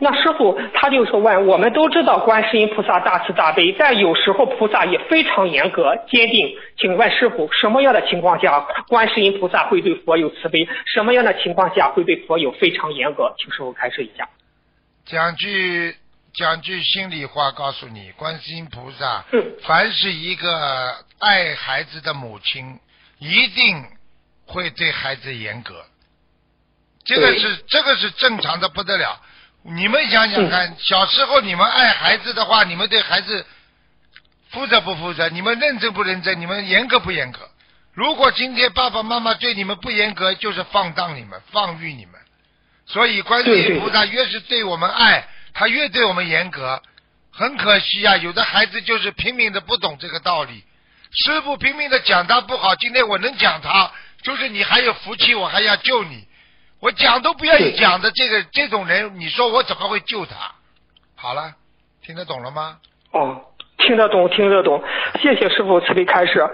那师傅他就是问，我们都知道观世音菩萨大慈大悲，但有时候菩萨也非常严格坚定。请问师傅，什么样的情况下观世音菩萨会对佛有慈悲？什么样的情况下会对佛有非常严格？请师傅开示一下。讲句讲句心里话，告诉你，观世音菩萨，嗯凡是一个爱孩子的母亲，一定会对孩子严格。这个是这个是正常的不得了。你们想想看，小时候你们爱孩子的话，你们对孩子负责不负责？你们认真不认真？你们严格不严格？如果今天爸爸妈妈对你们不严格，就是放荡你们、放育你们。所以观音菩萨越是对我们爱，他越对我们严格。很可惜啊，有的孩子就是拼命的不懂这个道理。师傅拼命的讲他不好，今天我能讲他，就是你还有福气，我还要救你。我讲都不愿意讲的这个这种人，你说我怎么会救他？好了，听得懂了吗？哦，听得懂，听得懂，谢谢师傅慈悲开示。